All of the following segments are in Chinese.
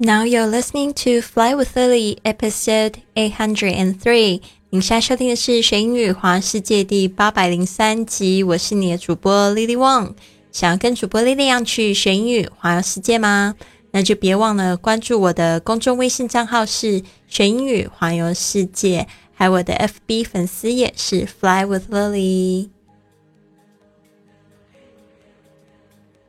Now you're listening to Fly with Lily, episode eight hundred and three。您现在收听的是学英语环世界第八百零三集。我是你的主播 Lily Wang。想要跟主播 Lily 一样去学英语环游世界吗？那就别忘了关注我的公众微信账号是学英语环游世界，还有我的 FB 粉丝页是 Fly with Lily。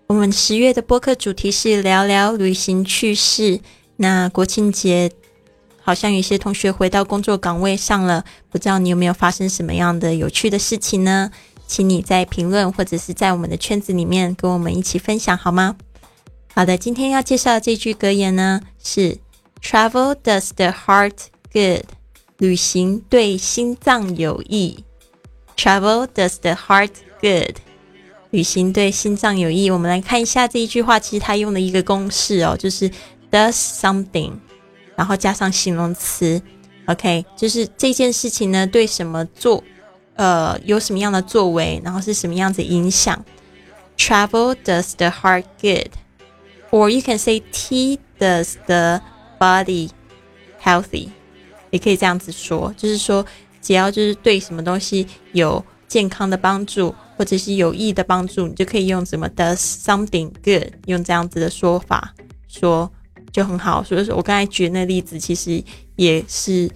我们十月的播客主题是聊聊旅行趣事。那国庆节好像有些同学回到工作岗位上了，不知道你有没有发生什么样的有趣的事情呢？请你在评论或者是在我们的圈子里面跟我们一起分享好吗？好的，今天要介绍的这句格言呢是 “Travel does the heart good”，旅行对心脏有益。Travel does the heart good。旅行对心脏有益。我们来看一下这一句话，其实它用的一个公式哦，就是 does something，然后加上形容词，OK，就是这件事情呢对什么做，呃，有什么样的作为，然后是什么样子影响。Travel does the heart good，or you can say tea does the body healthy，也可以这样子说，就是说只要就是对什么东西有健康的帮助。或者是有益的帮助，你就可以用什么 does something good，用这样子的说法说就很好。所以说我刚才举那例子，其实也是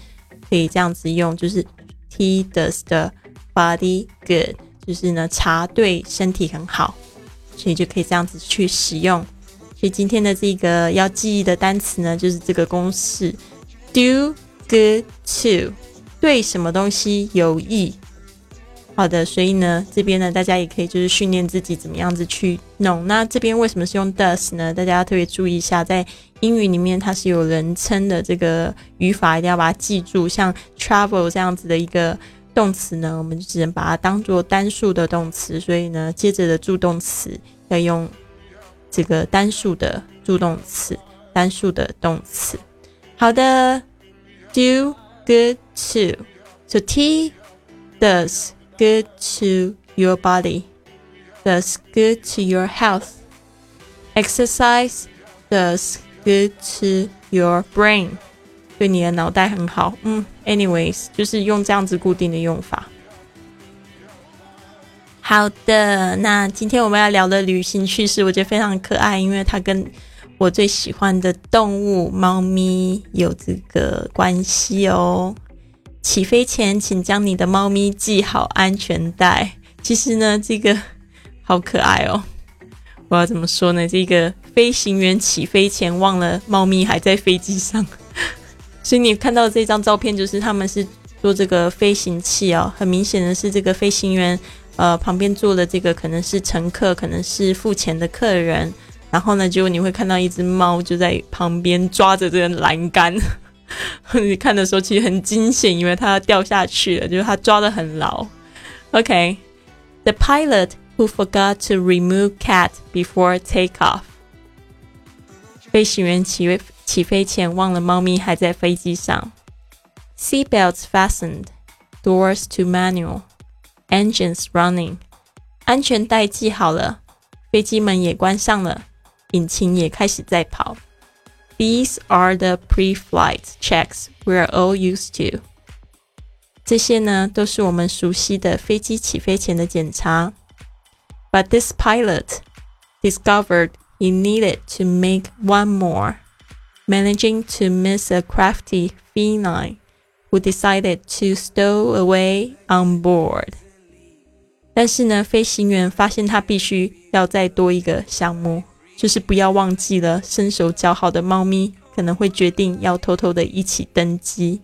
可以这样子用，就是 tea does the body good，就是呢茶对身体很好，所以就可以这样子去使用。所以今天的这个要记忆的单词呢，就是这个公式：do good to，对什么东西有益。好的，所以呢，这边呢，大家也可以就是训练自己怎么样子去弄。那这边为什么是用 does 呢？大家要特别注意一下，在英语里面它是有人称的这个语法，一定要把它记住。像 travel 这样子的一个动词呢，我们就只能把它当做单数的动词，所以呢，接着的助动词要用这个单数的助动词，单数的动词。好的，do good to，so T does。Good to your body, does good to your health. Exercise does good to your brain，对你的脑袋很好。嗯，anyways，就是用这样子固定的用法。好的，那今天我们要聊的旅行趣事，我觉得非常可爱，因为它跟我最喜欢的动物猫咪有这个关系哦。起飞前，请将你的猫咪系好安全带。其实呢，这个好可爱哦。我要怎么说呢？这个飞行员起飞前忘了猫咪还在飞机上，所以你看到这张照片，就是他们是做这个飞行器哦。很明显的是，这个飞行员呃旁边坐的这个可能是乘客，可能是付钱的客人。然后呢，就你会看到一只猫就在旁边抓着这个栏杆。你看的时候其实很惊险，因为它掉下去了，就是它抓的很牢。OK，the pilot who forgot to remove cat before takeoff。飞行员起飞起飞前忘了猫咪还在飞机上。Seat belts fastened, doors to manual, engines running。安全带系好了，飞机门也关上了，引擎也开始在跑。 These are the pre-flight checks we're all used to. 这些呢都是我们熟悉的飞机起飞前的检查。But this pilot discovered he needed to make one more, managing to miss a crafty feline who decided to stow away on board. 但是呢，飞行员发现他必须要再多一个项目。 就是不要忘记了，身手较好的猫咪可能会决定要偷偷的一起登机。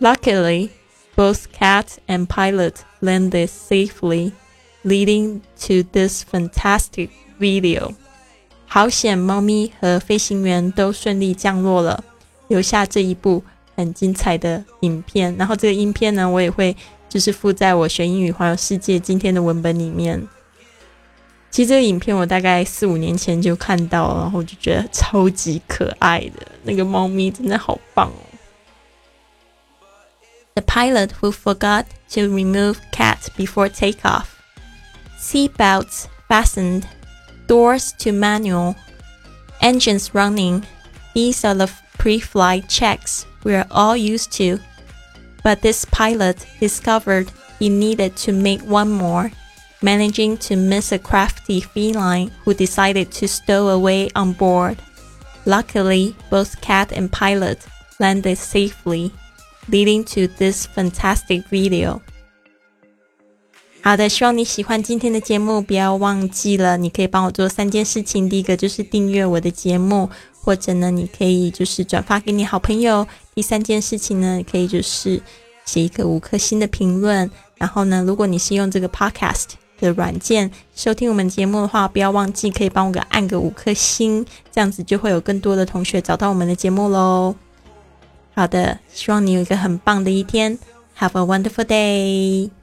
Luckily, both cat and pilot landed safely, leading to this fantastic video. 好险，猫咪和飞行员都顺利降落了，留下这一部很精彩的影片。然后这个影片呢，我也会就是附在我学英语环游世界今天的文本里面。其实这个影片我大概四五年前就看到，然后就觉得超级可爱的那个猫咪真的好棒哦。The pilot who forgot to remove cat before takeoff. Seat belts fastened, doors to manual, Engines running. These are the pre-flight checks we're all used to. But this pilot discovered he needed to make one more, managing to miss a crafty feline who decided to stow away on board. Luckily, both cat and pilot landed safely, leading to this fantastic video. 好的，希望你喜欢今天的节目。不要忘记了，你可以帮我做三件事情。第一个就是订阅我的节目，或者呢，你可以就是转发给你好朋友。第三件事情呢，可以就是写一个五颗星的评论。然后呢，如果你是用这个 Podcast 的软件收听我们节目的话，不要忘记可以帮我个按个五颗星，这样子就会有更多的同学找到我们的节目喽。好的，希望你有一个很棒的一天。Have a wonderful day.